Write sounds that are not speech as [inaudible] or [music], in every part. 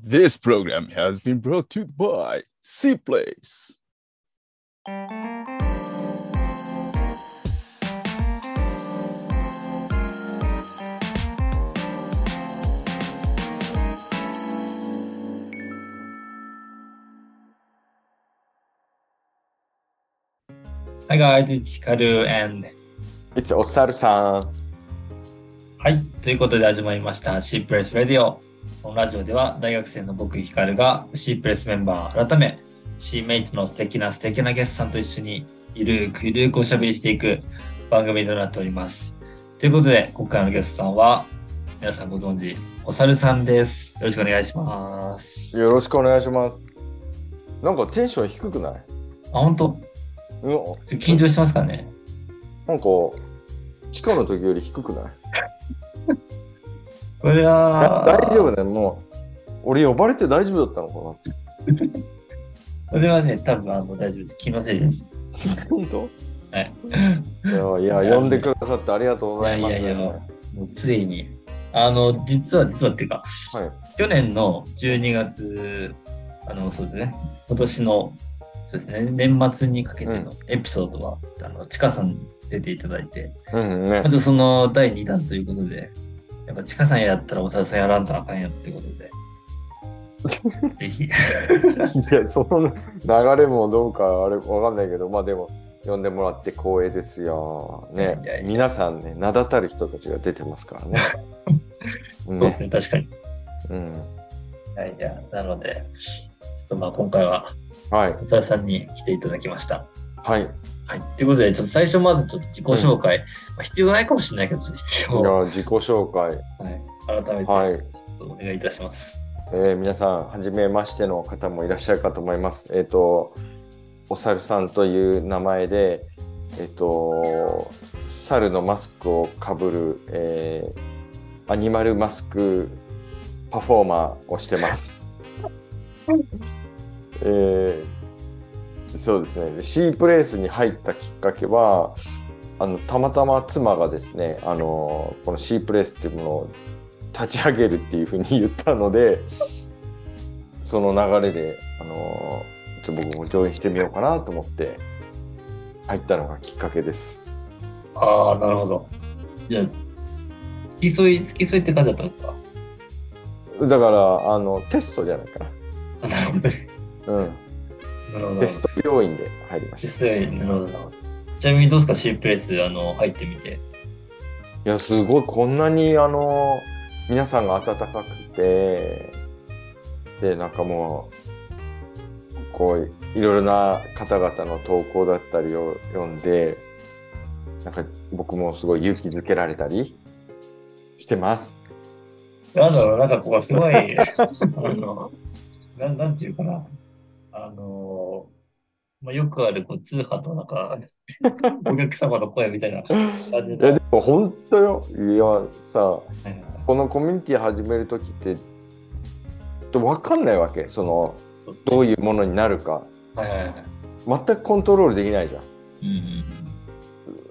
This program has been brought to you by C Place. はい、guys, it's Hikaru and It's おさるさん。はい、ということで始まりました C プレス Radio。 このラジオでは大学生の僕ヒカルが C プレスメンバー改め C メイツの素敵な素敵なゲストさんと一緒にゆるーくゆるーくおしゃべりしていく番組となっております。ということで今回のゲストさんは皆さんご存知おさるさんです。よろしくお願いします。よろしくお願いします。なんかテンション低くない？あ、本当？と緊張してますかね？なんか、地下の時より低くない？これは大丈夫だよ、もう。俺呼ばれて大丈夫だったのかこれ [laughs] はね、多分あの大丈夫です。気のせいです。な本当はい。いや、いや呼んでくださってありがとうございます。いやいやいやもうついに、あの、実は実はっていうか、はい。去年の12月、あの、そうですね、今年の、そうですね、年末にかけてのエピソードは、あの、ちかさん出ていただいて、うんねま。ずその第2弾ということで、やっぱちかさんやったらおさるさんやらんとあかんやってことで、[laughs] ぜひ、いや、その流れもどうかあれわかんないけど、まあでも、呼んでもらって光栄ですよ。ねいやいや皆さんね、名だたる人たちが出てますからね。[laughs] そうですね、確かに。うん。いやいや、なので、ちょっとまあ今回は、はい。おさるさんに来ていただきました。はい。いはい。ということで、ちょっと最初まずちょっと自己紹介、まあ、必要ないかもしれないけど、必要、や、自己紹介。はい、改めて、はいちょっとお願いいたします。えー皆さん、はじめましての方もいらっしゃるかと思います。えっ、と、お猿さんという名前で、えっ、と、猿のマスクをかぶる、えーアニマルマスクパフォーマーをしてます。[laughs] えーそうですね。C プレイスに入ったきっかけは、あの、たまたま妻がですね、あの、この C プレイスっていうものを立ち上げるっていうふうに言ったので、その流れで、あのちょ僕もジョインしてみようかなと思って入ったのがきっかけです。ああ、なるほど。じゃあ、付き添い、付き添いって感じだったんですか？だから、あの、テストじゃないかあなるほどね。な。うん。なるほど。テスト病院で入りました。テストやなるほどなるほど。ちなみにどうですか ?C プレス、あの、入ってみて。いや、すごい、こんなに、あの皆さんが温かくて、で、なんかもう、こう、いろいろな方々の投稿だったりを読んで、なんか僕もすごい勇気づけられたりしてます。なんだろう、なんかここすごい、[laughs] あの、なん、なんていうかな。あの、まあ、よくあるこう通販のなんか、[laughs] お客様の声みたいな感じいや、で。でも本当よ。いや、さ、はいはいはいこのコミュニティ始めるときって、わかんないわけ。その、そねどういうものになるか。はいはいはい。全くコントロールできないじゃん。うんうん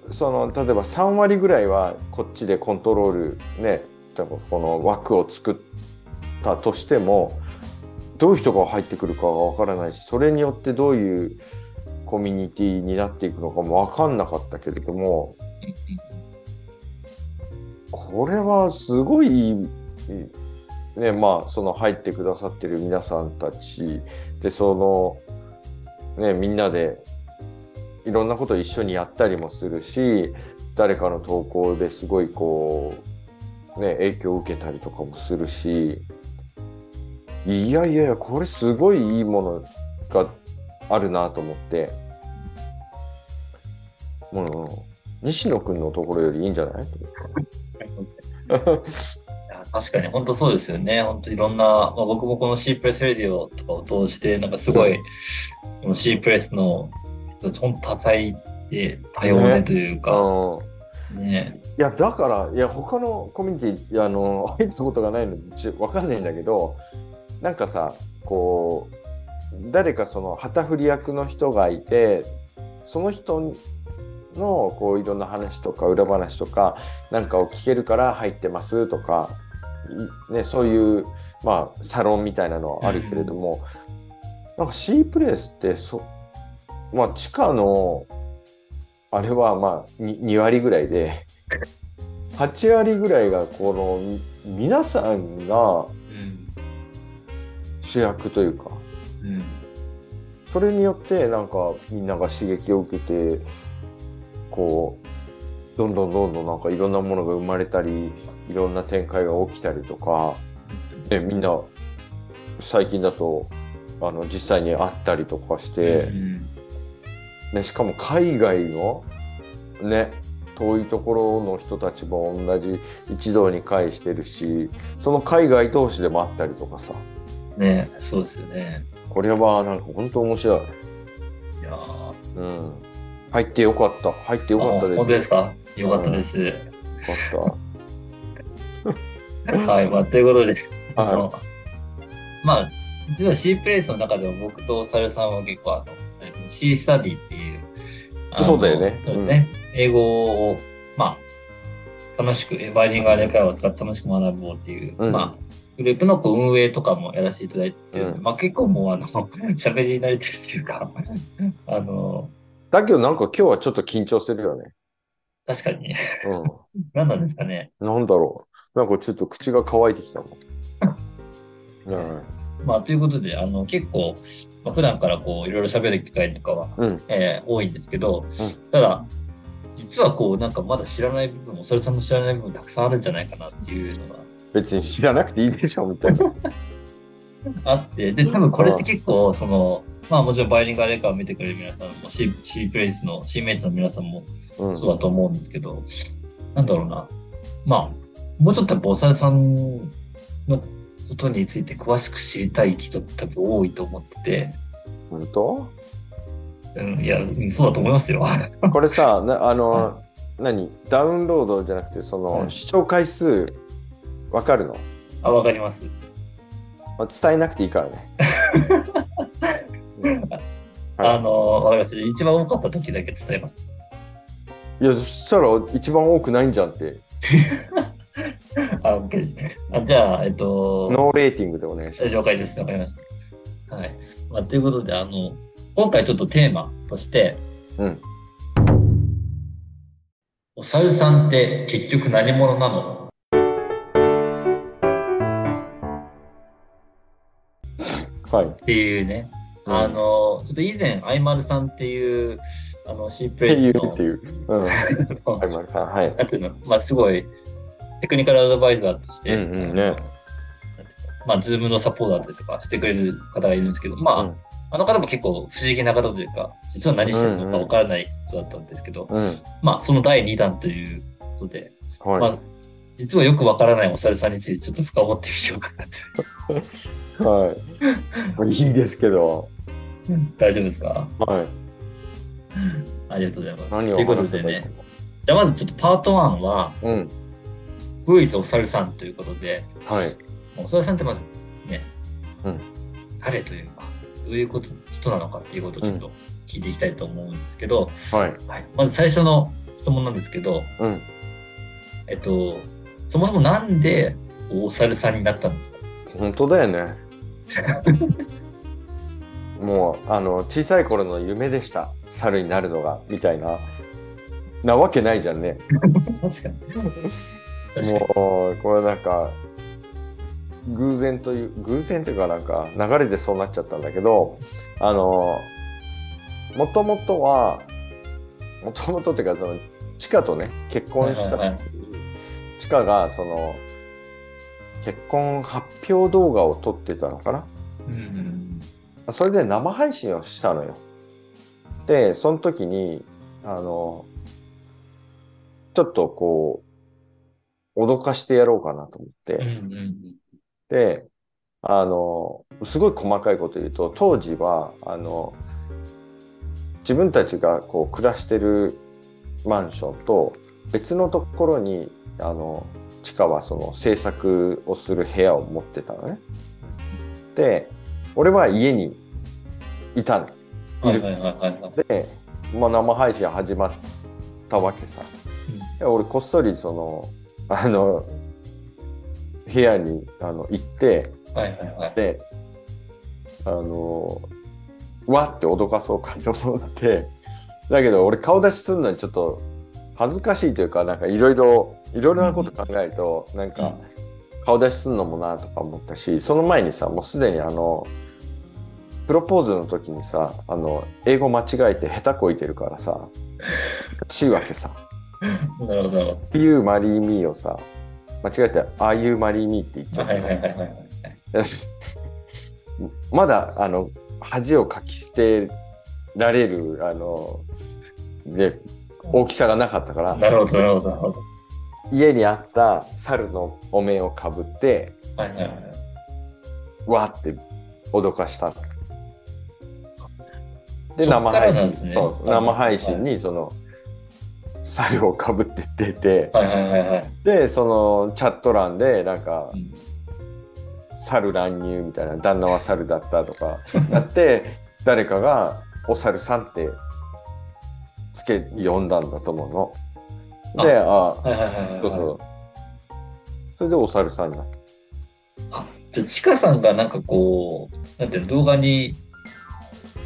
うん。その例えば3割ぐらいはこっちでコントロールねこの枠を作ったとしてもどういう人が入ってくるかがわからないしそれによってどういうコミュニティになっていくのかも分かんなかったけれどもこれはすごいねまあその入ってくださってる皆さんたちでそのねみんなでいろんなことを一緒にやったりもするし誰かの投稿ですごいこうね影響を受けたりとかもするしいやいやいやこれすごいいいものがあるなと思って。もう西野くんのところよりいいんじゃない？と思って確かに本当そうですよね。本当いろんな、まあ、僕もこの C プレスレディオとかを通して、なんかすごい、この C プレスの人たち本当多彩で多様ねね。というか、うん。ね。いやだからいや他のコミュニティあの入ったことがないのでちわかんないんだけどなんかさこう誰かその旗振り役の人がいてその人のこういろんな話とか裏話とかなんかを聞けるから入ってますとか、ね、そういうまあ、サロンみたいなのはあるけれども、なんか C プレイスってそ、まあ、地下のあれはまあ 2, 2割ぐらいで [laughs] 8割ぐらいがこの皆さんが。主役というか。うん。それによってなんかみんなが刺激を受けてこうどんどんどんどんなんかいろんなものが生まれたりいろんな展開が起きたりとか、ね、みんな最近だとあの実際に会ったりとかして、うんね、しかも海外のね遠いところの人たちも同じ一堂に会してるしその海外同士でもあったりとかさねそうですよね。これはなんか本当面白い。いやーうん。入ってよかった。入ってよかったです。あ本当ですか？よかったです。よかっ [laughs] はい、まあ、ということで、た。はあのまあ、実は C プレイスの中でも僕とサルさんは結構あの、えっと C スタディっていう、そうだよねそうですね。英語を、まあ、楽しく、バイリンガル英会話を使って楽しく学ぼうっていう、うんまあ、グループのこう運営とかもやらせていただいてうんまあ結構もうあの、[laughs] 喋り慣れてるっていうか、[laughs] あの、い。だけどなんか今日はちょっと緊張するよね。確かに、う [laughs] 何なんですかね。ん。なんだろう。なんかちょっと口が乾いてきたもん。うん。まあ、ということで、あの、結構、まあ、普段からこう、いろいろ喋る機会とかは、うん。えー多いんですけど、ただ、実はこう、なんかまだ知らない部分も、それさんの知らない部分たくさんあるんじゃないかなっていうのが別に知らなくていいでしょ、みたいな。あって、で、多分これって結構、その、まあもちろんバイリンガル英会話を見てくれる皆さんも、C, C プレイスの、C メイツの皆さんもうん。そうだと思うんですけど、なんだろうな。まあ、もうちょっとやっぱおさるさんのことについて詳しく知りたい人って多分多いと思ってて、本当？うん、いや、うんそうだと思いますよ。これさ、なあの、何？ダウンロードじゃなくて、その、うん視聴回数、わかるの、あ、わかります。まあ、伝えなくていいからね。[laughs] うんはいあの、わかります。一番多かった時だけ伝えます。いや、そしたら一番多くないんじゃんって。[laughs] あ、OK じゃあ、えっと、ノーレーティングでお願いします。了解です。わかりました。はい。まあ、ということで、あの、今回ちょっとテーマとして、うん。お猿さんって結局何者なの？っていうね。うんあの、ちょっと以前、アイマルさんっていう、あの、シープってレイスのいうって、いう。うん。はい、丸さん。はい。なんていうの、まあ、すごい、テクニカルアドバイザーとして、うんうんねまあ、ズームのサポートだったりとかしてくれる方がいるんですけど、まあ、うんあの方も結構不思議な方というか、実は何してるのかわからない人だったんですけど、うん。まあ、その第2弾ということで、まはあ、実はよくわからないお猿さんについてちょっと深掘ってみようかなと。い。はい。いいんですけど。大丈夫ですか？はい。ありがとうございます。何をということでね、じゃあまずちょっとパート1は、うん。Who is お猿さんということで、はい。お猿さんってまずね、うん誰というか、どういうこと人なのかっていうことをちょっと聞いていきたいと思うんですけど、はい。はい、まず最初の質問なんですけど、うん。えっと、そもそもなんでお猿さんになったんですか？本当だよね。[laughs] もう、あの、小さい頃の夢でした。猿になるのが、みたいな。なわけないじゃんね。確かに。もう、これなんか、偶然という、偶然というかなんか、流れでそうなっちゃったんだけど、あの、もともとは、もともとっていうか、その、チカとね、結婚した、はいはいはいチカが、その、結婚発表動画を撮ってたのかな？うん。うんそれで生配信をしたのよ。で、その時に、あの、ちょっとこう、脅かしてやろうかなと思って、うん。で、あの、すごい細かいこと言うと、当時は、あの、自分たちがこう暮らしてるマンションと別のところに、あの、地下はその制作をする部屋を持ってたのね。で、俺は家にいたの。いる。で、まあ、生配信始まったわけさ。で俺こっそりそのあの部屋にあの行って。で、あの、わって脅かそうかと思って、だけど俺顔出しするのにちょっと恥ずかしいというか、なんかいろいろ、いろいろなこと考えると、なんか顔出しするのもなとか思ったし、その前にさ、もうすでにあの、プロポーズの時にさ、あの、英語間違えて下手こいてるからさ、しいわけさ。なるほど、You marry me をさ、間違えて Are you marry me って言っちど。ゃった。はいはいはいはいはい。まだあの恥をかき捨てられるあの、ね、大きさがなかったから。なるほど、なるほど、なるほど。家にあった猿のお面をかぶってはいはいはい。わーって脅かした。で生配信、ね。生配信にその猿をかぶって出てはいはいはいはい。でそのチャット欄でなんかうん。猿乱入みたいな旦那は猿だったとかやって [laughs] 誰かが「お猿さん」ってつけ呼んだんだと思うの。であはいはいはいはい。そうそう。それでお猿さんになった。じゃあ、ちかさんがなんかこう、なんていうの、動画に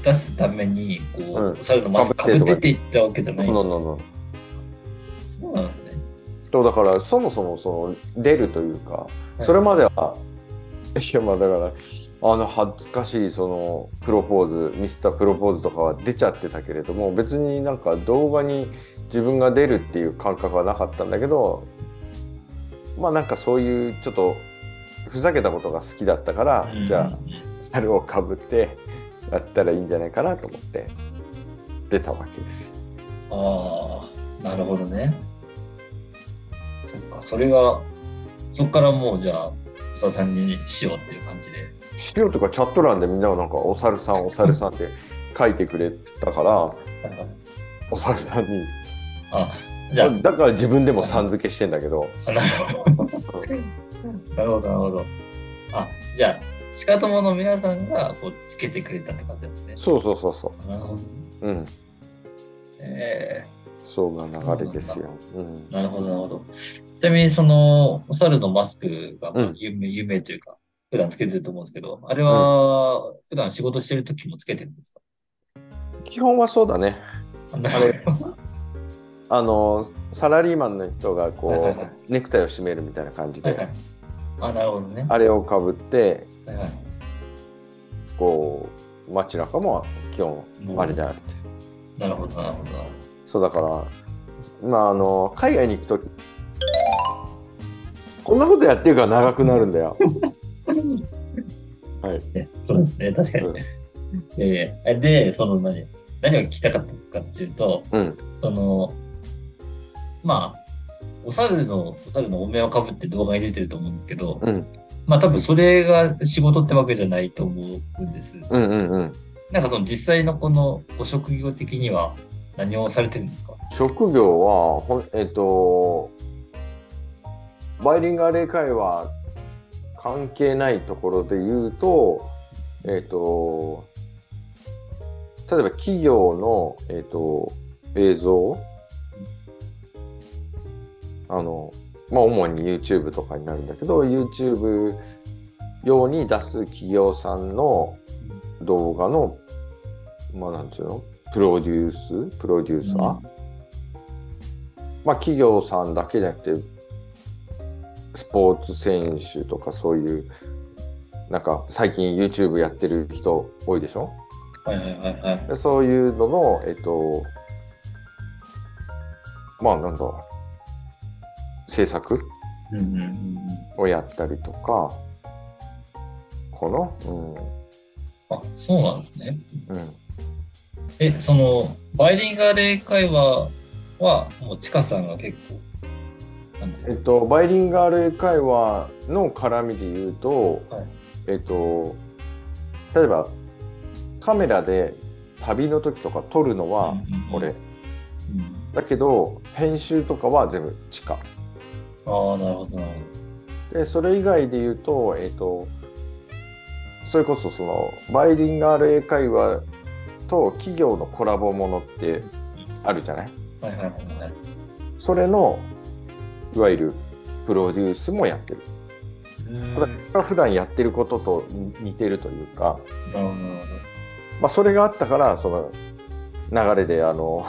出すために、こう、うん猿のマスクかぶってっていったわけじゃない。のそうなんですね。とだからそもそもその出るというかそれまでは、いやまあだからあの恥ずかしいそのプロポーズミスタープロポーズとかは出ちゃってたけれども別になんか動画に自分が出るっていう感覚はなかったんだけどまあなんかそういうちょっとふざけたことが好きだったから、うんじゃあ猿をかぶってやったらいいんじゃないかなと思って出たわけですよ。ああ、なるほどね。そっか、それが、そっからもうじゃあ、おささんにしようっていう感じで。資料とかチャット欄でみんながなんか「お猿さんお猿さん」って書いてくれたからお猿さんにあ、じゃあ、だから自分でもさん付けしてんだけどあなるほど。なるほど。あ、じゃあ、しかともの皆さんがこうつけてくれたって感じなんですね。そうそうそうそなるほど。ううんえそうが流れですよ、うんー、なるほど、なるほど。ちなみに、その、お猿のマスクがまあうん有名、有名というか、普段つけてると思うんですけど、あれは、普段仕事してる時もつけてるんですか？基本はそうだねあなるほどあのサラリーマンの人がこはいはいはいうネクタイを締めるみたいな感じではいはい。あ、なるほどね。あれをかぶってはいはい。こう街中も基本あれであるってなるほど、なるほど、なるほそうだから、まあ、あの海外に行くとき、こんなことやってるから長くなるんだよ。はい。そうですね、確かに。えーで、その何、何を聞きたかったかっていうと、うん。その、まあ、お猿の、お猿のお面をかぶって動画に出てると思うんですけど、うん。まあ多分それが仕事ってわけじゃないと思うんです。うんうんうん。なんかその実際のこのご職業的には何をされてるんですか？職業は、えっ、と、バイリンガル英会話関係ないところで言うと、えっ、と、例えば企業の、えっ、と、映像あの、まあ、主に YouTube とかになるんだけど、YouTube 用に出す企業さんの動画の、まあ、なんていうの？プロデュース？プロデューサー、うん。まあ、企業さんだけじゃなくて、スポーツ選手とかそういう、なんか最近 YouTube やってる人多いでしょ？はいはいはいはい。でそういうのの、えっと、まあなんだ、制作？うんうんをやったりとか、かな？うん。あ、そうなんですね。うん。え、その、バイリンガル英会話は、もう、ちかさんが結構、えっと、バイリンガル英会話の絡みで言うと、はい。えっと、例えばカメラで旅の時とか撮るのはうんうんうん。だけど編集とかは全部地下。ああ、なるほど、なるでそれ以外で言うとえっとそれこそそのバイリンガル英会話と企業のコラボものってあるじゃない？ほど。はいはいはいはい。それのいわゆるプロデュースもやってるうんこれが普段やってることと似てるというか、まあ、それがあったからその流れであの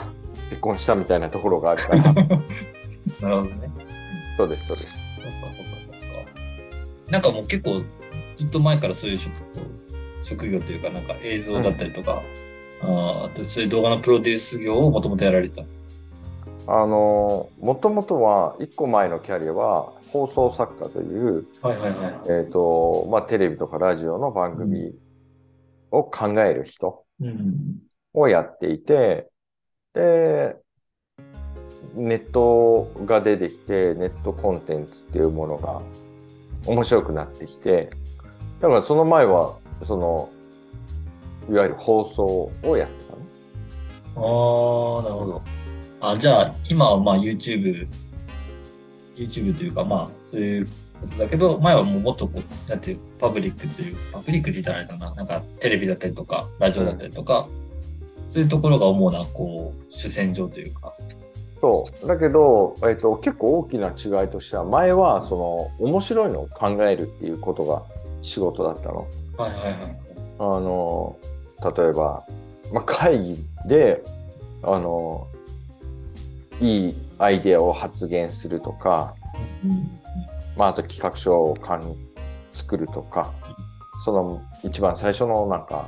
結婚したみたいなところがあるから。[laughs] なるほどね。そうですそうですそっかそっかそっか。なんかもう結構ずっと前からそういう職職業というか、なんか映像だったりとか、あーあとそういう動画のプロデュース業をもともとやられてたんですか？あのもともとは1個前のキャリアは放送作家という、はいはいはい。えーとまあ、テレビとかラジオの番組を考える人うん。をやっていてでネットが出てきてネットコンテンツっていうものが面白くなってきてだからその前はそのいわゆる放送をやってたね。ああ、なるほど。あ、じゃあ、今はまあ YouTube、YouTube というか、まあ、そういうことだけど、前はもうもっとこう、なんていう、パブリックという、パブリックって言ったらあれだな、なんかテレビだったりとか、ラジオだったりとか、そういうところが主な、こう、主戦場というか。そうだけど、えっと結構大きな違いとしては前はその面白いのを考えるっていうことが仕事だったの。はいはいはい。あの例えば、まあ、会議であのいいアイデアを発言するとか、うん。まあ、あと企画書をかん作るとかその一番最初のなんか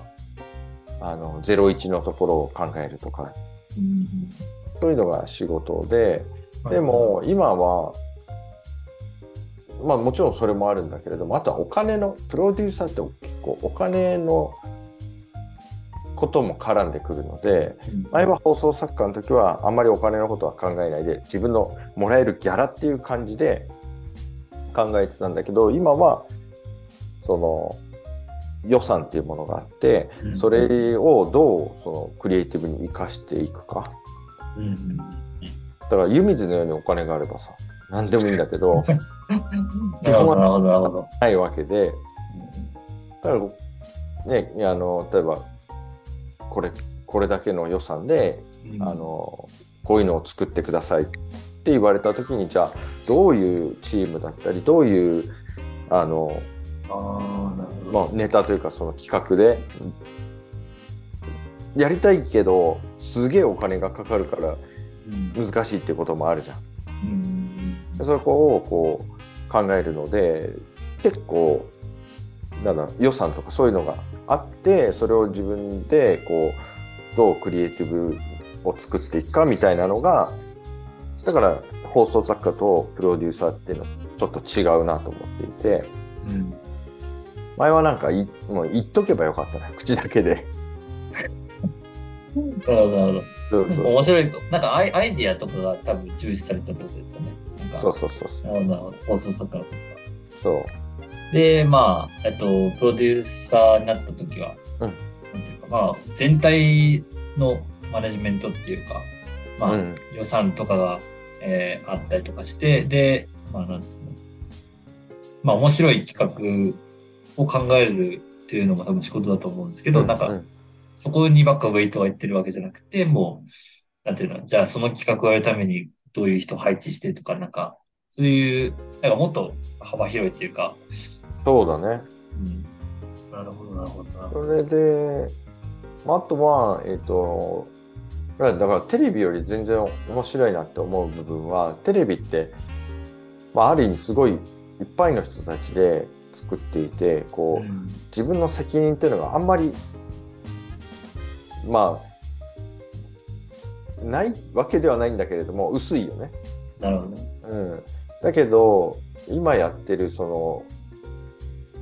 あの01のところを考えるとか。うん。そういうのが仕事でうんでも今はまあもちろんそれもあるんだけれどもあとはお金のプロデューサーって結構お金のことも絡んでくるのでうん。前は放送作家の時はあんまりお金のことは考えないで自分のもらえるギャラっていう感じで考えてたんだけど今はその予算っていうものがあってうん。それをどうそのクリエイティブに生かしていくか。だから湯水のようにお金があればさ何でもいいんだけどなるほど、[laughs] なるほど、なるほど。ないわけで。だからねあの例えばこれこれだけの予算でうんあのこういうのを作ってくださいって言われた時にじゃあどういうチームだったりどういうあの。まあ、ネタというかその企画でやりたいけどすげえお金がかかるからうん難しいっていうこともあるじゃん。うんでそこをこう考えるので結構なんだ予算とかそういうのがあってそれを自分でこうどうクリエイティブを作っていくかみたいなのがだから放送作家とプロデューサーっていうのはちょっと違うなと思っていてうん前はなんかいもう言っとけばよかったな [laughs] 口だけでなるほど、なるほど。そうそうそう面白い。なんかアイアイディアとかが多分重視されたってことですかね。そうそうそうそうなるほど。放送作家のとか。そうで、まあ、えっと、プロデューサーになった時は、うん。なんていうか、まあ、全体のマネジメントっていうか、まあ、うん。予算とかが、えーあったりとかして、で、まあ、なんつうの、まあ、面白い企画を考えるっていうのが多分仕事だと思うんですけど、なんか、うん。そこにばっかウェイトがいってるわけじゃなくて、もう、なんていうの、じゃあその企画をやるためにどういう人を配置してとか、なんか、そういう、なんかもっと幅広いっていうか、そうだねうん、なるほど、なるほどそど。れで、まあ、あとは、えっ、と、だからテレビより全然面白いなって思う部分は、テレビって、まあ、ある意味すごいいっぱいの人たちで作っていて、こう、うん自分の責任っていうのがあんまり、まあ、ないわけではないんだけれども、薄いよね。なるほどね。うん、だけど今やってるそ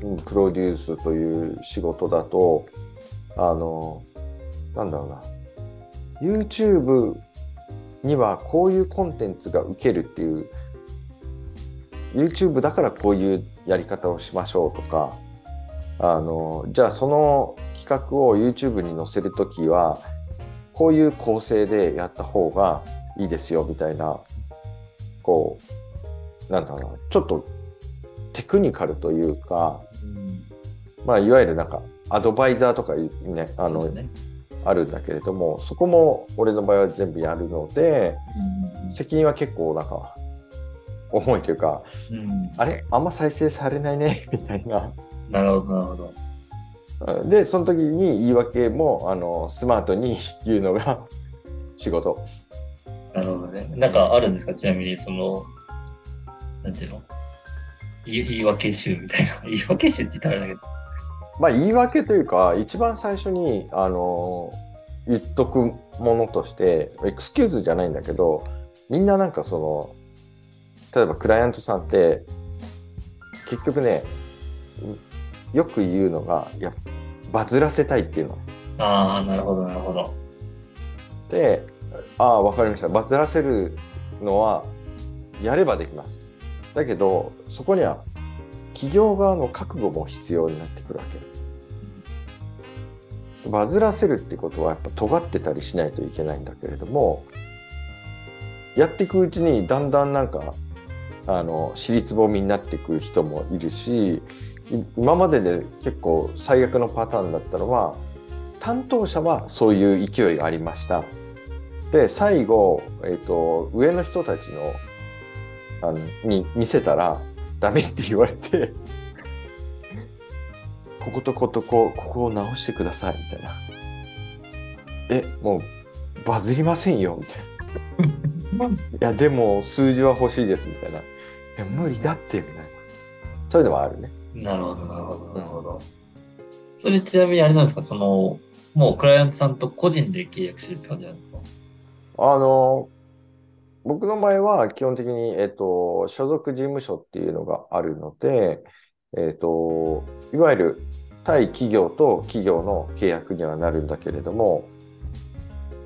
のプロデュースという仕事だとあのなんだろうな。YouTube にはこういうコンテンツが受けるっていう YouTube だからこういうやり方をしましょうとかあのじゃあその企画を YouTube に載せるときはこういう構成でやった方がいいですよみたいなこう、なんだろうな、ちょっとテクニカルというか、うんまあ、いわゆるなんか、アドバイザーとかね、あの、ね。あるんだけれども、そこも俺の場合は全部やるので、うん責任は結構なんか、思いというか、うん。あれ？あんま再生されないね？[laughs] みたいな。なるほど、なるほど。で、その時に言い訳もあのスマートに [laughs] 言うのが仕事。なるほどね。なんかあるんですか？ちなみに、その、なんていうの？言い訳集みたいな。[laughs] 言い訳集って言ったらだけど。まあ言い訳というか、一番最初にあの言っとくものとして、エクスキューズじゃないんだけど、みんななんかその、例えばクライアントさんって、結局ね、よく言うのが、いや、バズらせたいっていうの。ああ、なるほど、なるほど。で、ああ、わかりました。バズらせるのは、やればできます。だけど、そこには、企業側の覚悟も必要になってくるわけ。バズらせるってことは、やっぱ尖ってたりしないといけないんだけれども、やっていくうちに、だんだんなんか、あの、尻つぼみになっていく人もいるし、今までで結構最悪のパターンだったのは、担当者はそういう勢いがありました。で、最後、えっ、と、上の人たちの、あの、に見せたら、ダメって言われて、[laughs] こことこことこ、ここを直してください、みたいな。え、もう、バズりませんよ、みたいな。[laughs] いや、でも、数字は欲しいです、みたいな。いや、無理だって、みたいな。そういうのはあるね。なるほど、なるほど、なるほど。それちなみにあれなんですか？その、もうクライアントさんと個人で契約してるって感じなんですか？あの、僕の場合は基本的に、えっと、所属事務所っていうのがあるので、えっと、いわゆる対企業と企業の契約にはなるんだけれども、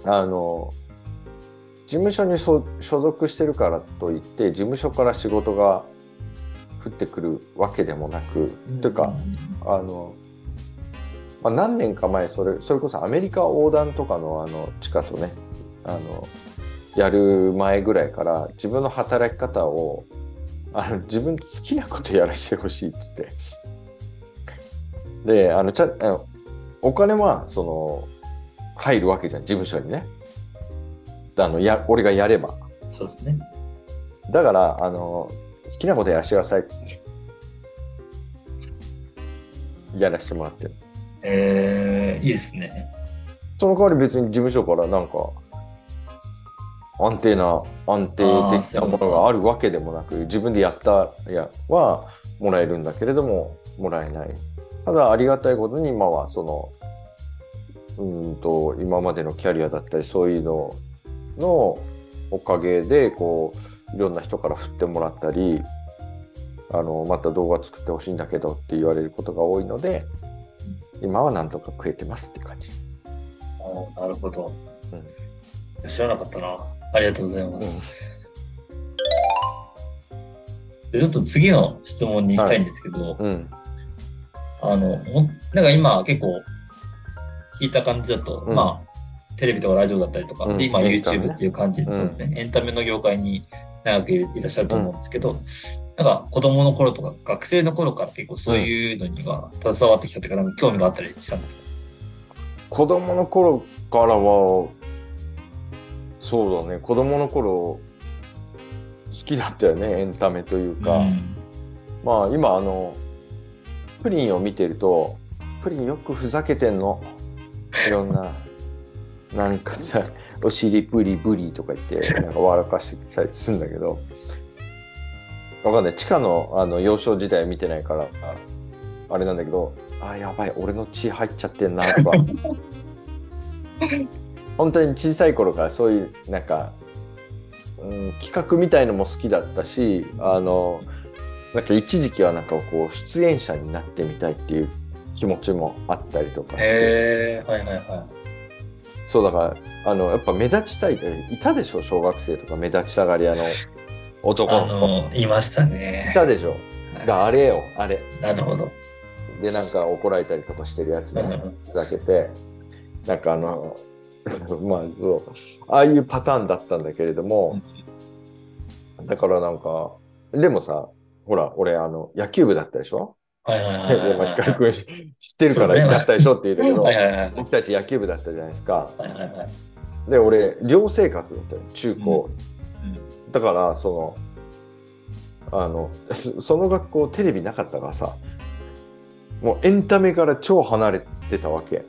あの、事務所に所属してるからといって、事務所から仕事が降ってくるわけでもなく、というか、あの、まあ、何年か前それそれこそアメリカ横断とかのあの地下とねあのやる前ぐらいから自分の働き方をあの自分好きなことやらせてほしいっつって。であのちゃあのお金はその入るわけじゃん事務所にね。あのや俺がやれば。そうですね。だからあの好きなことやらせてくださいっつって。やらせてもらってる。えー、いいですね。その代わり別に事務所からなんか安定な安定的なものがあるわけでもなく自分でやったやはもらえるんだけれどももらえないただありがたいことに今はそのうーんと今までのキャリアだったりそういうののおかげでこういろんな人から振ってもらったりあのまた動画作ってほしいんだけどって言われることが多いので今はなんとか食えてますって感じ。なるほど、知らなかったな。ありがとうございます。でちょっと次の質問に行きたいんですけど、うん。あの、もなんか今結構聞いた感じだと、うん。まあ、テレビとかラジオだったりとか、うん。で、今 YouTube っていう感じで、うん。そうですね、エンタメの業界に長くいらっしゃると思うんですけど、なんか子供の頃とか学生の頃から結構そういうのには携わってきたというか、なんか興味があったりしたんですか？子供の頃からはそうだね。子供の頃好きだったよね。エンタメというか、うん。まあ今あのプリンを見てるとプリンよくふざけてんの。いろんな [laughs] なんかさお尻ブリブリとか言って [laughs] なんか笑かしてきたりするんだけど。わかんない。地下のあの幼少時代見てないからあれなんだけどあやばい。俺の血入っちゃってんなとか [laughs] 本当に小さい頃からそういうなんか、うん、企画みたいのも好きだったしあのなんか一時期はなんかこう出演者になってみたいっていう気持ちもあったりとかして、はいはいはそうだからあのやっぱ目立ちたいっていたでしょ？小学生とか目立ちたがり屋のい。男あの子。の、いましたね。い。たでしょ？はい。があれよあれ。なるほど。でなんか怒られたりとかしてるやつね。うんふざけて。なんかあの [laughs] まあそう。ああいうパターンだったんだけれども、だからなんかでもさほら俺あの野球部だったでしょ？はいはいはいはい [laughs] 君知ってるからやったでしょって言うんだけど、はいはいはいはい。僕たち野球部だったじゃないですか。はいはいはい。で俺寮生活だったよ中高、うん。だからそのあのそその学校テレビなかったからさもうエンタメから超離れてたわけ。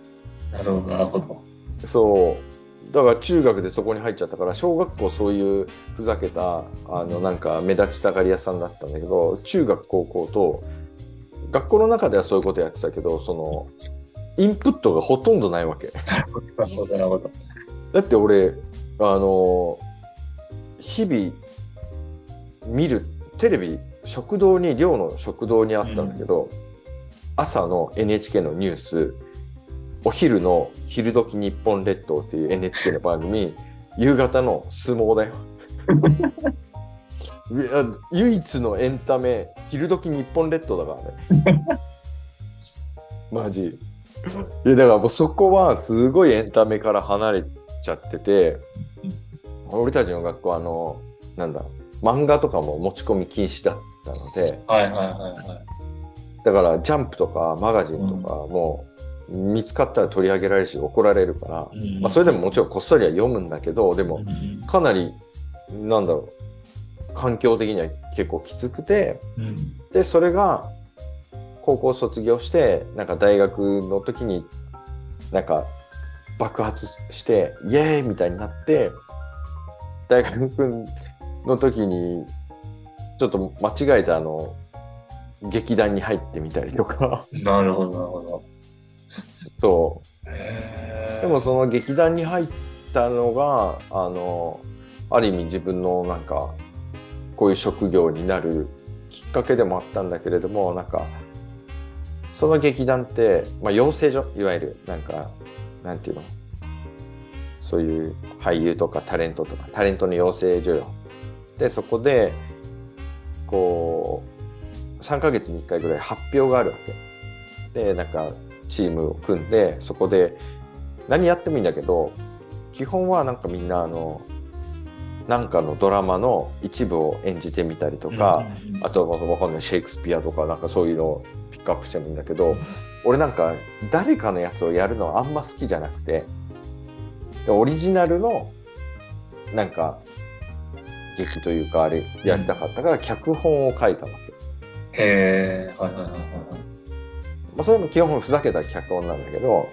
なるほど、なるほど。そう。だから中学でそこに入っちゃったから小学校そういうふざけたあのなんか目立ちたがり屋さんだったんだけど中学高校と学校の中ではそういうことやってたけどそのインプットがほとんどないわけ。だって俺あの日々見るテレビ食堂に寮の食堂にあったんだけど、朝の NHK のニュースお昼の「昼時日本列島」っていう NHK の番組夕方の相撲だよ。[laughs] いや唯一のエンタメ昼時日本列島だからね。[laughs] マジ。いやだからもうそこはすごいエンタメから離れちゃってて俺たちの学校あのなんだ漫画とかも持ち込み禁止だったので。はいはいはいはい。だからジャンプとかマガジンとかも見つかったら取り上げられるし怒られるから、うん。まあ、それでももちろんこっそりは読むんだけどでもうん。かなりなんだろう環境的には結構きつくてうん。でそれが高校卒業してなんか大学の時になんか爆発してイエーイみたいになって大学の時にちょっと間違えたあの劇団に入ってみたりとか。[laughs] なるほど、なるほど。そう。でも、その劇団に入ったのがあのある意味自分のなんかこういう職業になるきっかけでもあったんだけれどもなんかその劇団って、まあ、養成所いわゆるなんかなんていうの？そういう俳優とかタレントとかタレントの養成所よ。でそこでこう3ヶ月に1回ぐらい発表があるわけ。でなんかチームを組んでそこで何やってもいいんだけど基本はなんかみんなあのなんかのドラマの一部を演じてみたりとか、うんうんうんあとはわかんないシェイクスピアとかなんかそういうのをピックアップしてもいいんだけど俺なんか誰かのやつをやるのはあんま好きじゃなくてでオリジナルのなんか劇というかあれやりたかったから脚本を書いたわけ。へえ、はいはいはいはい。まあ、それも基本ふざけた脚本なんだけど、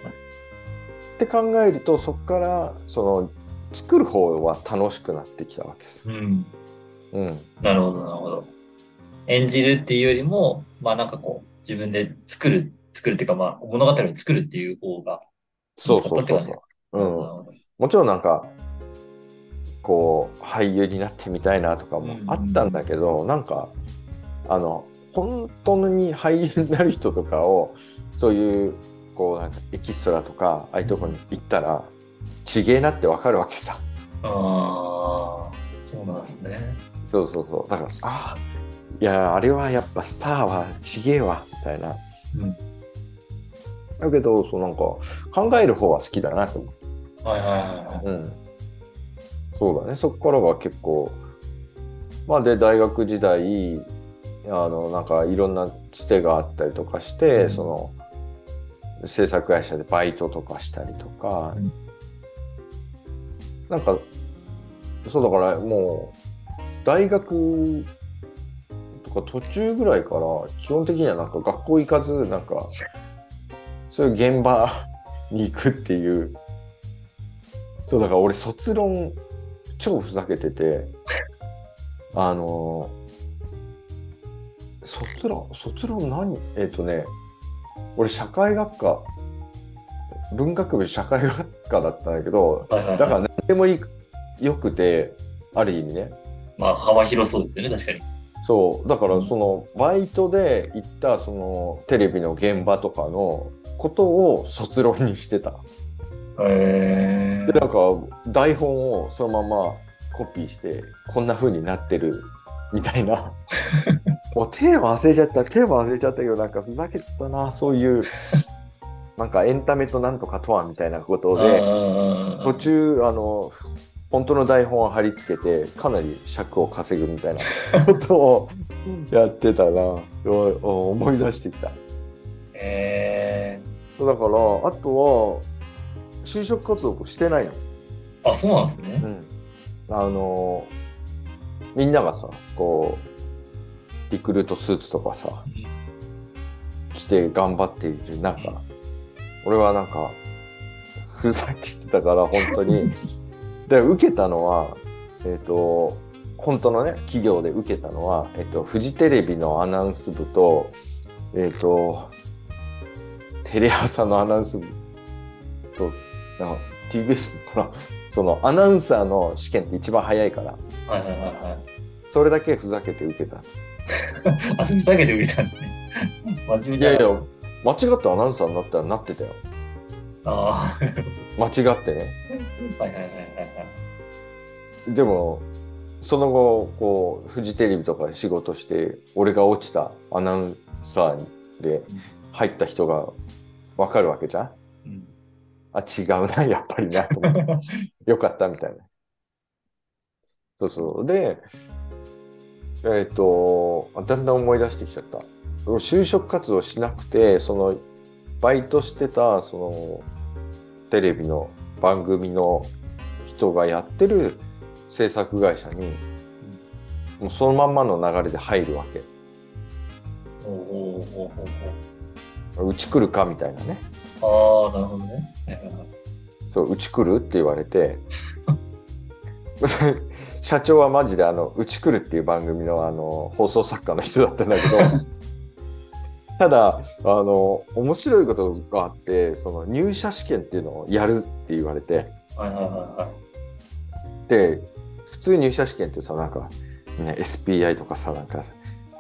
って考えるとそこからその作る方は楽しくなってきたわけです。うん。うん、なるほど、なるほど。演じるっていうよりも、まあなんかこう、自分で作る、作るっていうか、まあ物語を作るっていう方が、そうそうそうそう、うん。もちろんなんかこう俳優になってみたいなとかもあったんだけど、なんかあの本当に俳優になる人とかをそういうこうなんかエキストラとかああいうとこに行ったらちげえなってわかるわけさ。ああ、そうなんですね。そうそうそう。だから、ああ、いや、あれはやっぱスターはちげえわ、みたいな。うんだけど、そうなんか、考える方は好きだなと思はいはいはいはい。う。うん。そうだね。そこからは結構、まあで、大学時代、あの、なんかいろんなつてがあったりとかして、うん。その、制作会社でバイトとかしたりとか、うん。なんか、そうだからもう、大学とか途中ぐらいから、基本的にはなんか学校行かず、なんか、そういう現場に行くっていう。そう、だから俺卒論超ふざけてて、あの、卒論、卒論何？えっ、とね、俺社会学科、文学部社会学科だったんだけど、はいはいはいだから何でもいいよくて、ある意味ね。まあ幅広そうですよね、確かに。そう、だからそのバイトで行ったそのテレビの現場とかのことを卒論にしてた。へで、なんか台本をそのままコピーして、こんな風になってるみたいな。[laughs] もうテーマ忘れちゃった、テーマ忘れちゃったけど、なんかふざけてたな、そういう、なんかエンタメとなんとかとはみたいなことで、途中、あの、本当の台本を貼り付けて、かなり尺を稼ぐみたいな [laughs] ことをやってたな。思い出してきた。へだから、あとは、就職活動してないの。ーあ、そうなんですね。うん。あの、みんながさ、こリクルートスーツとかさ、着て頑張っている中、俺はなんか、ふざけてたから、本当に。で、受けたのは、えっ、と、本当のね、企業で受けたのは、えっ、と、フジテレビのアナウンス部と、えっ、と、テレ朝のアナウンス部と、なんか TBS かな、そのアナウンサーの試験って一番早いから、はいはいはいはい。それだけふざけて受けた。あ、それだけで売れたんですね。真面目じゃやいや、間違ってアナウンサーになったらなってたよ。ああ、間違ってね。はいはいはいはいはい。でも、その後、こう、フジテレビとかで仕事して、俺が落ちたアナウンサーで入った人がわかるわけじゃん？うんあ、違うな、やっぱりな、と思って。[laughs] よかった、みたいな。そうそう。で、えっ、と、だんだん思い出してきちゃった。就職活動しなくて、その、バイトしてた、その、テレビの番組の人がやってる制作会社に、もうそのまんまの流れで入るわけ。おうおうおうおううち来るかみたいなね。ああ、なるほどね。そう、うち来るって言われて、[laughs] 社長はマジであの、うち来るっていう番組のあの、放送作家の人だったんだけど、[laughs] ただ、あの、面白いことがあって、その入社試験っていうのをやるって言われて、はいはいはいはい。で、普通入社試験ってさ、なんか、ね、SPI とかさ、なんか、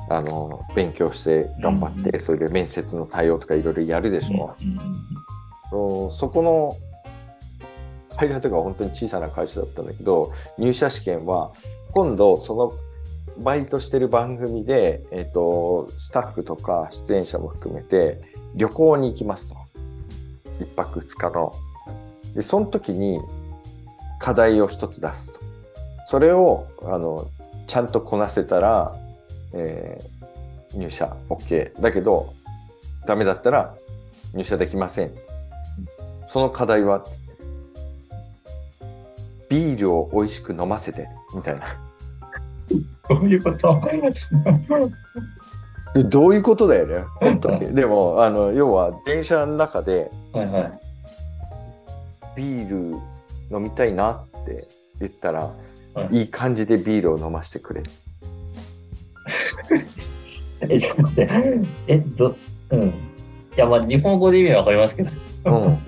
あの、勉強して頑張って、それで面接の対応とかいろいろやるでしょ。うんうんそこの会社とか本当に小さな会社だったんだけど入社試験は今度そのバイトしてる番組で、えっとスタッフとか出演者も含めて旅行に行きますと。一泊二日の。でその時に課題を一つ出すと。それをあのちゃんとこなせたら、えー入社 OK だけどダメだったら入社できません。その課題は、ビールを美味しく飲ませて、みたいな。どういうこと？え [laughs] どういうことだよね、本当に。でも、あの、要は、電車の中で、はいはい。ビール飲みたいなって言ったら、はいいい感じでビールを飲ませてくれ。[laughs] え、ちょっと待って。え、ど、うん。いや、まあ、日本語で意味はわかりますけど。うん。[laughs]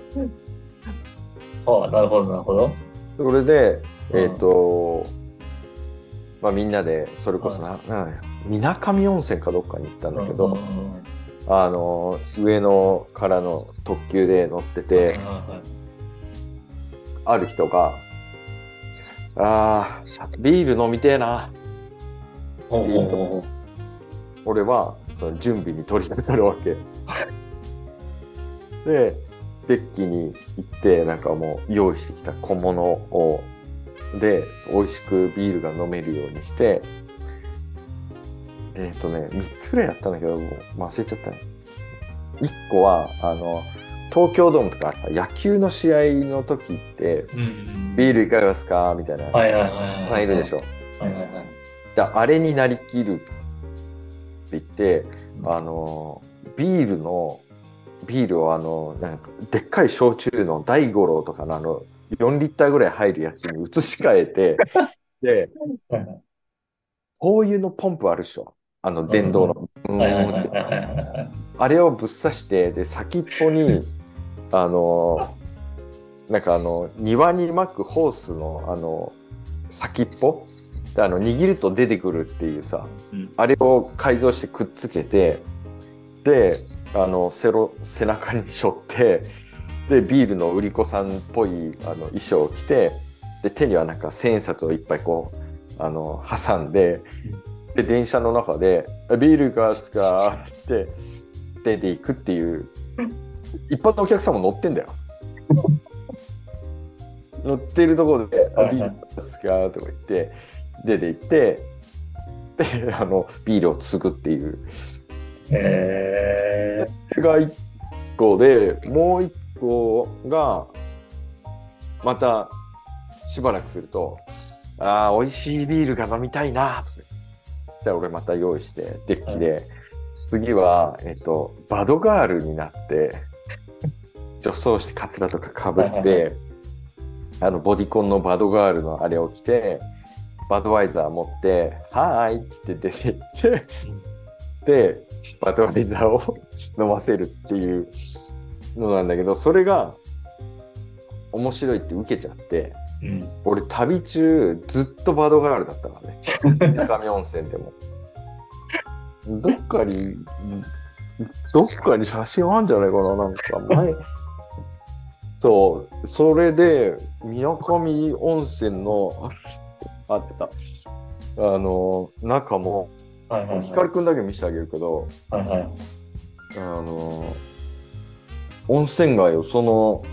ああ、なるほど、なるほど。それで、うん。えっ、と、まあみんなで、それこそな、みなかみ温泉かどっかに行ったんだけど、あの、上野からの特急で乗ってて、ある人が、あー、ビール飲みてえな。俺は、その準備に取り掛かるわけ。[laughs] で、ベッキーに行って、なんかもう用意してきた小物を、で、美味しくビールが飲めるようにして、えっ、とね、3つぐらいやったんだけど、もう忘れちゃったね。1個は、あの、東京ドームとかさ、野球の試合の時って、う。うんうん。ビールいかがですか？みたいな、はいはいはいはい。いるでしょ？はいはいはい。であれになりきるって言って、あの、ビールの、ビールをあの、なんか、でっかい焼酎の大五郎とかのあの、4リッターぐらい入るやつに移し替えて、[laughs] で、はいはい。灯油のポンプあるでしょ？あの、電動の。あれをぶっ刺して、で、先っぽに、[laughs] あの、なんかあの、庭に巻くホースの、あの、先っぽ？であの、握ると出てくるっていうさ、うん。あれを改造してくっつけて、で、あの、背ろ背中に背負って、で、ビールの売り子さんっぽいあの衣装を着て、で、手にはなんか千円札をいっぱいこう、あの、挟んで、で、電車の中で、ビールがすかって出ていくっていう、一般のお客さんも乗ってんだよ。[laughs] 乗ってるところで、あビールがすかとか言って、出て行って、で、あの、ビールを継ぐっていう。えそれが一個で、もう一個が、また、しばらくすると、ああ、美味しいビールが飲みたいな、とかじゃあ俺また用意して、デッキで。次は、えっと、バドガールになって、女装してカツラとかかぶっはいはいて、あの、ボディコンのバドガールのあれを着て、バドワイザー持って、はーいって言って出て行って、で、バドワイザーを [laughs] 飲ませるっていうのなんだけど、それが面白いって受けちゃって、うん。俺旅中ずっとバドガールだったからね。[laughs] 三上温泉でも。どっかにどっかに写真あるんじゃないかななんか前。そう。それで水上温泉のああった。あの中もはいはいはい。光くんだけ見せてあげるけどはいはい。あの温泉街をその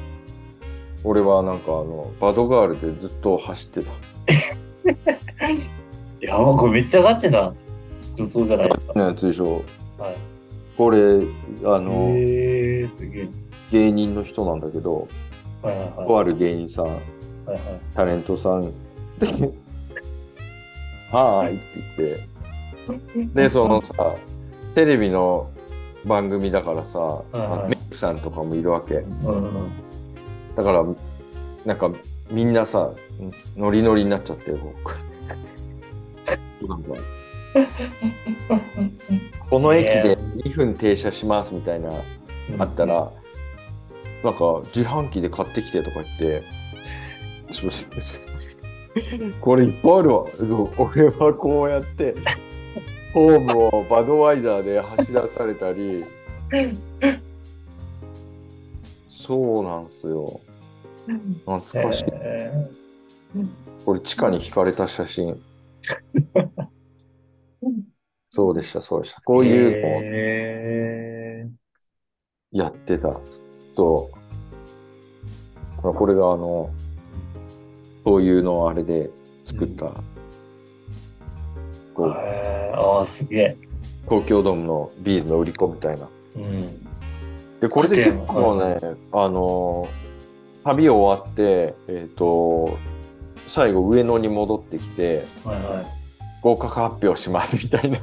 俺はなんかあのバドガールでずっと走ってた [laughs] いや、もうこれめっちゃガチな女装じゃないですか。ね通称はい。これあの。芸人の人なんだけどはいはいはい。とある芸人さんはいはい。タレントさんで [laughs] はーいって言ってでそのさテレビの番組だからさ、はいメイクさんとかもいるわけ。だからなんかみんなさノリノリになっちゃってこうなんかこの駅で2分停車しますみたいなあったら、なんか自販機で買ってきてとか言って、[laughs] これいっぱいあるわ。俺はこうやって、ホームをバドワイザーで走らされたり、そうなんすよ。懐かしい。えこれ地下に引かれた写真。そうでした、そうでした。こういうやってた。そう。まあこれがあの、そういうのをあれで作った、ーこう、へーああ、すげえ。東京ドームのビールの売り子みたいな。うん。で、これで結構ね、あの、旅終わって、えっ、と、最後上野に戻ってきて、はいはい。合格発表しますみたいな。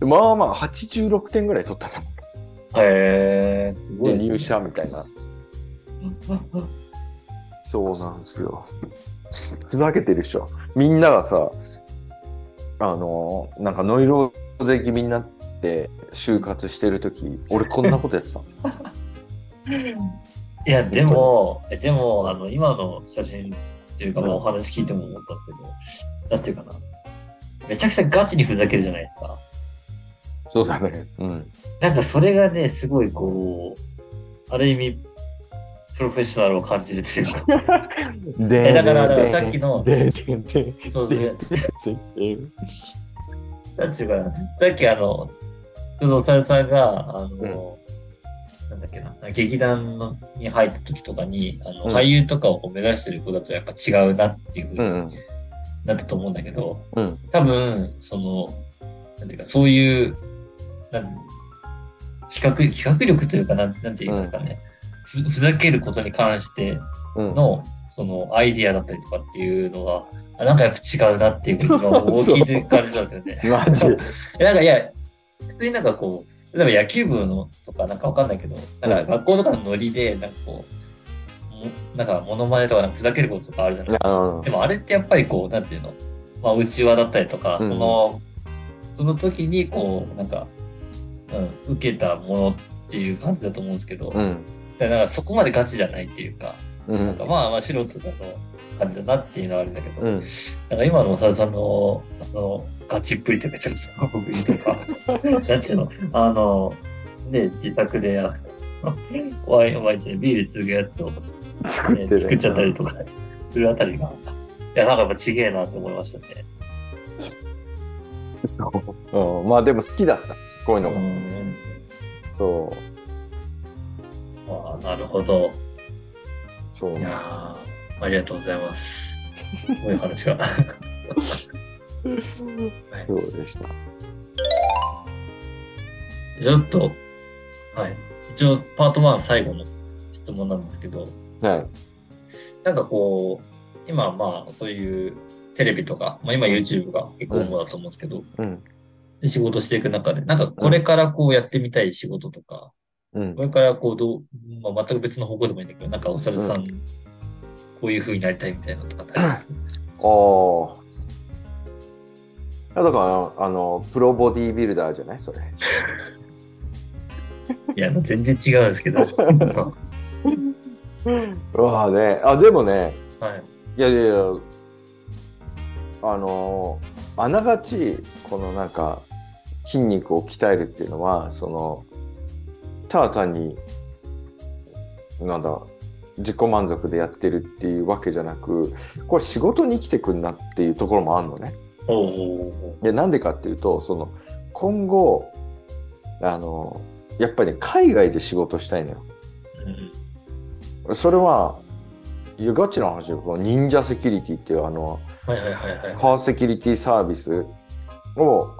でまあまあ、86点ぐらい取ったじゃん。へえ、すごい。で入社みたいな。[laughs] そうなんですよ。ふざけてるでしょ。みんながさ、あのなんかノイローゼ気味になって就活してるとき、俺こんなことやってた。[laughs] いや、でも、えでも、あの、今の写真っていうか、まあ、うんお話聞いても思ったんですけど、なんていうかな。めちゃくちゃガチにふざけるじゃないですか。そうだね。うん。なんかそれがね、すごいこう、ある意味、プロフェッショナルを感じるというか、でだからだからさっきのそうでですね。なんていうかな、さっきあの、そのおさるさんが、あの、なんだっけな、劇団のに入った時とかに、あの、うん俳優とかを目指してる子だとやっぱ違うなっていうふうにうんなったと思うんだけど、うん多分、その、なんていうか、そういう、なん企画、企画力というか、なんなんて言いますかね、ふふざけることに関してうん。の、そのアイディアだったりとかっていうのが、あなんかやっぱ違うなっていうのが大きい感じなんですよね。[laughs] マジ。え [laughs] なんかいや、普通になんかこう、例えば野球部のとかなんかわかんないけど、なんか学校とかのノリで、なんかこう、もなんかモノマネとかふざけることとかあるじゃないですか。あでもあれってやっぱりこう、なんていうの、まあ、内輪だったりとか、うんその、その時にこう、なんか、うん、受けたものっていう感じだと思うんですけど、うん。だからなんかそこまでガチじゃないっていうか、うん。なんかまあまあ素人さんの感じだなっていうのはあるんだけど、うん。なんか今のお猿さんの、あの、ガチっぷりとか、ちょっと、とか、なんちゅうの、あの、ね、自宅で、ワイン、ワインじゃないビール継ぐやつを、ね作っ作っちゃったりとか、するあたりが、いや、なんかやっぱちげえなと思いましたね。[laughs] うん。まあでも好きだった。こういうのが。うん。そう。ああ、なるほど。そうなんいやですよーありがとうございます。こういう話が。[laughs] そうでした。ちょっと、はい。一応、パート1最後の質問なんですけど、はい。なんかこう、今まあそういうテレビとか、まあ、今 YouTube が結構主だと思うんですけど、うん。で仕事していく中で、なんかこれからこうやってみたい仕事とか、うんこ。れからこうどう、まあ、全く別の方向でもいいんだけど、なんかお猿さん、こういう風になりたいみたいなのとかってあります？ああ。だから、あの、プロボディービルダーじゃない？それ。[laughs] いや、全然違うんですけど。は [laughs] うわあね。あ、でもね、い。いやいやいや、あのー、あながち、このなんか、筋肉を鍛えるっていうのは、その、ただ単に、なんだ、自己満足でやってるっていうわけじゃなく、これ仕事に生きてくんなっていうところもあるのね。で、なんでかっていうと、その、今後、あの、やっぱりね、海外で仕事したいのよ。うんそれは、いや、ガチな話よ。この忍者セキュリティっていうあの、はいはいはいはい。カーセキュリティサービスを、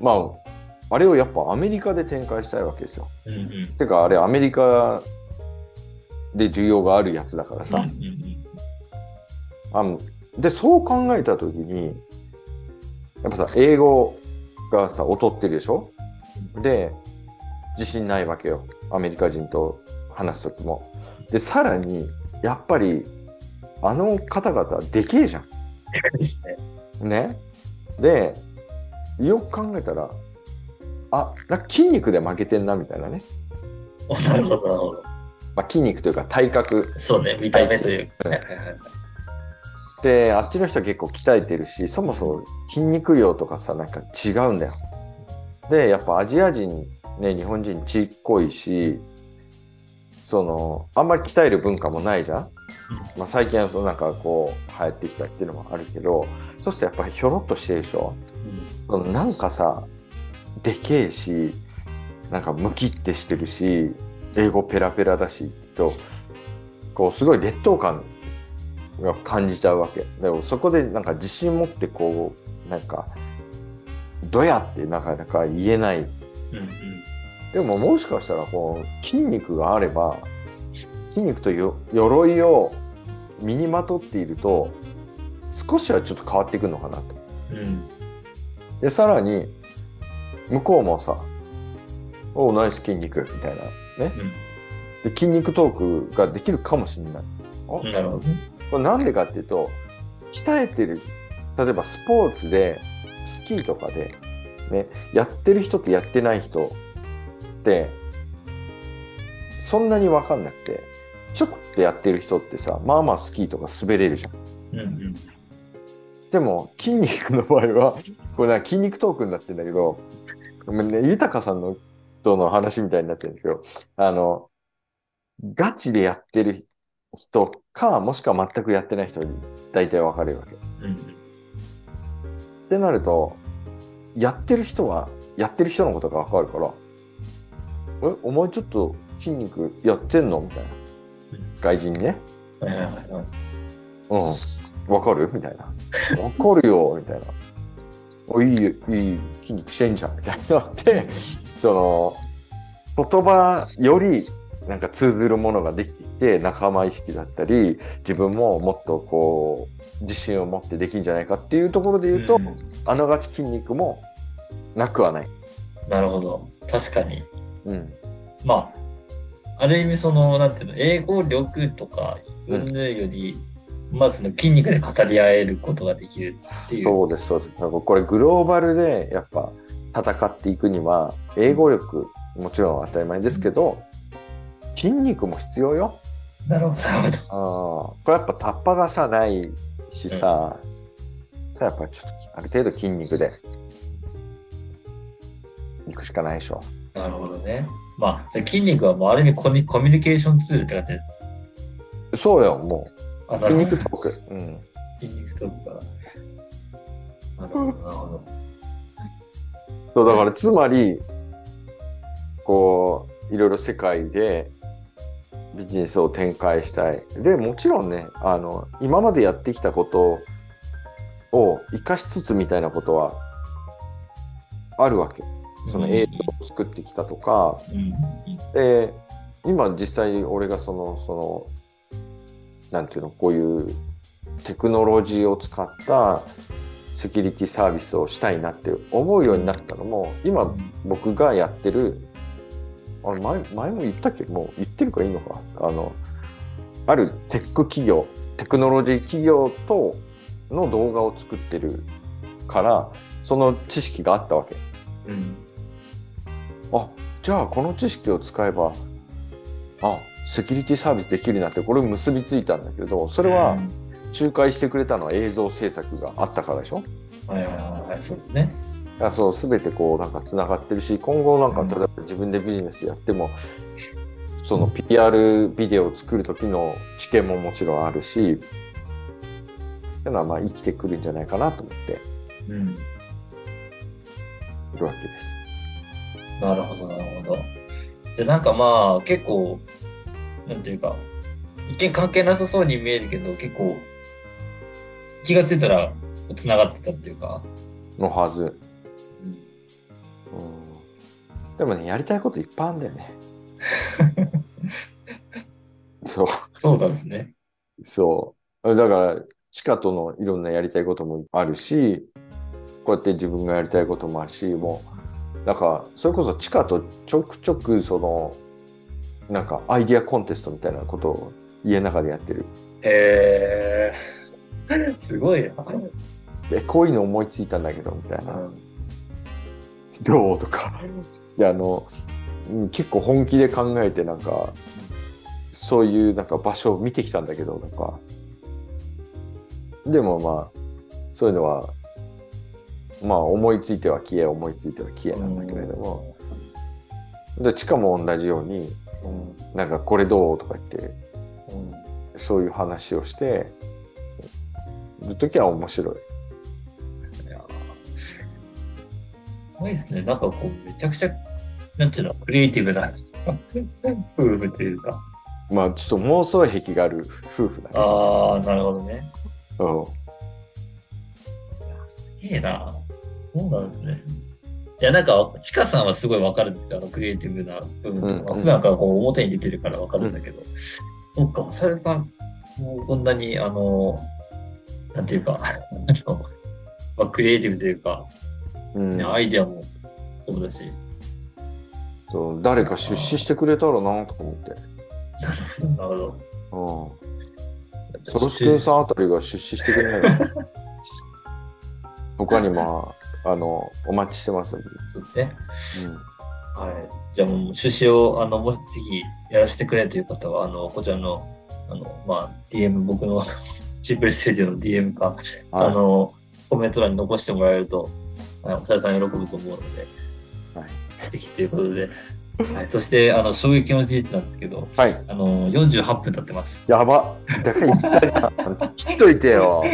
まあ、あれをやっぱアメリカで展開したいわけですよ。うんうん。てか、あれアメリカで需要があるやつだからさ。あので、そう考えたときに、やっぱさ、英語がさ、劣ってるでしょ？で、自信ないわけよ。アメリカ人と話すときも。で、さらに、やっぱり、あの方々、でけえじゃん。[laughs] ね？で、よく考えたら、あ、なんか筋肉で負けてんな、みたいなね。お [laughs] なるほど、なるほど。まあ、筋肉というか体格。そうね、見た目というか。ははいいはいはい。で、あっちの人は結構鍛えてるし、そもそも筋肉量とかさ、なんか違うんだよ。で、やっぱアジア人、ね、日本人ちっこいし、その、あんまり鍛える文化もないじゃん。まあ、最近はそのなんかこう流行ってきたっていうのもあるけど、そうするとやっぱりひょろっとしてるでしょ。そのなんかさ、でけえし、なんかムキってしてるし、英語ペラペラだし、と、こうすごい劣等感が感じちゃうわけ。でもそこでなんか自信持ってこう、なんか、どやってなかなか言えない。うんうん。でももしかしたらこう筋肉があれば、筋肉とよ鎧を身にまとっていると、少しはちょっと変わってくるのかなと。うん。で、さらに、向こうもさ、おうナイス筋肉みたいなね。で筋肉トークができるかもしれない。うん。なるほど。これなんでかっていうと、鍛えてる、例えばスポーツで、スキーとかで、ね、やってる人とやってない人って、そんなにわかんなくて、ちょっとやってる人ってさ、まあまあスキーとか滑れるじゃん。うんうん。でも、筋肉の場合は、これな筋肉トークになってんだけど、ね、豊さんのとの話みたいになってるんですけど、あの、ガチでやってる人か、もしくは全くやってない人に大体分かれるわけ。っうんてなると、やってる人は、やってる人のことが分かるから、え、お前ちょっと筋肉やってんの？みたいな。外人にね。うん。わかる？みたいな。わかるよみたいな。おいい、いい筋肉してんじゃんみたいになって、その、言葉よりなんか通ずるものができてきて、仲間意識だったり、自分ももっとこう、自信を持ってできるんじゃないかっていうところで言うと、うんあながち筋肉もなくはない。なるほど。確かに。うん。まあ、ある意味その、なんていうの、英語力とか、云々より、まあその筋肉で語り合えることができるっていう。そうです、そうです。これグローバルでやっぱ戦っていくには、英語力もちろん当たり前ですけど、筋肉も必要よ。なるほど、なるほど。これやっぱタッパがさ、ないしさ、やっぱちょっとある程度筋肉で行くしかないでしょ。なるほどね。まあ、筋肉はもうある意味コミュニケーションツールって感じです。そうよ、もあ、う。なるほど筋肉。トーク。うん。筋肉トークから。なるほど、なるほど。そう、だからつまり、こう、いろいろ世界でビジネスを展開したい。で、もちろんね、あの、今までやってきたことを活かしつつみたいなことはあるわけ。その映像を作ってきたとか、うん。で、今実際俺がその、その、なんていうの、こういうテクノロジーを使ったセキュリティサービスをしたいなって思うようになったのも今僕がやってるあれ前前も言ったっけもう言ってるからいいのかあのあるテック企業テクノロジー企業との動画を作ってるからその知識があったわけうん。あじゃあこの知識を使えばあセキュリティサービスできるなってこれ結びついたんだけどそれは仲介してくれたのは映像制作があったからでしょ？うん、はいはいはいはい、そうですね。そう全てこうなんかつながってるし今後なんかうん例えば自分でビジネスやってもその PR ビデオを作る時の知見ももちろんあるしっていうのはまあ生きてくるんじゃないかなと思ってうん。いるわけです。なるほど、なるほど。じゃあなんかまあ、結構、なんていうか、一見関係なさそうに見えるけど、結構、気がついたら繋がってたっていうか。のはず。うんうんでもねやりたいこといっぱいあるんだよね。[laughs] そうそうなんですね。そう。だから、チカとのいろんなやりたいこともあるし、こうやって自分がやりたいこともあるし、もう、なんか、それこそチカとちょくちょく、その、なんか、アイディアコンテストみたいなことを家の中でやってる。へえ。[laughs] すごいな。え、こういうの思いついたんだけど、みたいな。うんどう？とか。で、あの、うん結構本気で考えて、なんか、そういうなんか場所を見てきたんだけど、なんか。でもまあ、そういうのは、まあ思いついては消え、思いついては消えなんだけれども、で、チカも同じように、うんなんかこれどうとか言って、うんそういう話をして、るときは面白い。いやーすごいですね。なんかこう、めちゃくちゃ、なんていうの、クリエイティブな夫婦というか。まあちょっと妄想癖がある夫婦だね。ああ、なるほどね。うん。すげえな。そうなんですね。いや、なんか、ちかさんはすごいわかるんですよ。あの、クリエイティブな部分とか。うん普段からこう、表に出てるからわかるんだけど。そっか、おさるさん、もうこんなに、あの、なんていうか、あのまあ、クリエイティブというか、うんねアイデアもそうだし。そう誰か出資してくれたらなとか思って。なるほど。うん。ソロスケンさんあたりが出資してくれないかな [laughs] 他にまあ、あの、お待ちしてますんで。そうですね。うん。はい。じゃあもう、趣旨を、あの、もしぜひやらせてくれという方は、あの、こちらの、あの、まあ、DM、僕のチープレスレディオの DM か、あはい。の、コメント欄に残してもらえると、あのおさやさん喜ぶと思うので、はいぜひということで、はい、そして、あの、衝撃の事実なんですけど、はい。あの、48分経ってます。やば。だから言ったじゃん。[laughs] 切っといてよ。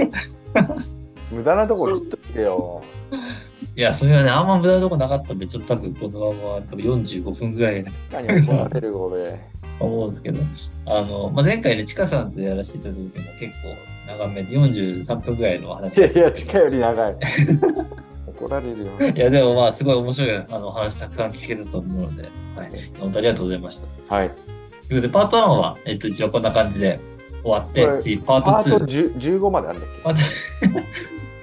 無駄なとこ切っといてよ。[laughs] いや、それはね、あんま無駄なとこなかったんで、ちょっと多分このまま多分45分ぐらい何怒られるこれ。[laughs] 思うんですけど、あの、まあ、前回ね、ちかさんとやらせていただいた時も結構長めで43分ぐらいの話いやいや、近より長い。[laughs] 怒られるよ。いや、でもまあ、すごい面白いあの話たくさん聞けたと思うので、はい。本当ありがとうございました。はい。ということで、パート1は、えっと、一応こんな感じで終わって次、パートパート2。10 15まであるんだっパート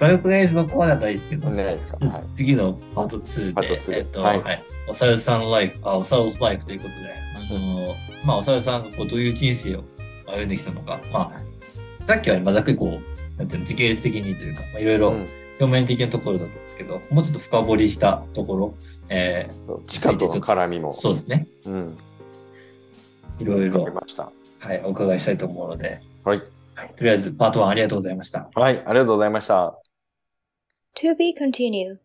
それとりあえずそこまではないですけど、けないですか。はい。次のパート2で、パート2えっと、ははいい、おさるさんライフ、あ、おさるライフということで、あの、まあ、おさるさんがこうどういう人生を歩んできたのか、まあ、さっきは、まあ、ざっくりこう、なんていうの、時系列的にというか、まあ、いろいろうん表面的なところだったんですけど、もうちょっと深掘りしたところ、えそう地下との絡みもー、。そうですね、うん。いろいろわかり、ました。はい、お伺いしたいと思うので、はい。はい、とりあえずパート1ありがとうございました。はい。ありがとうございました。To be continued.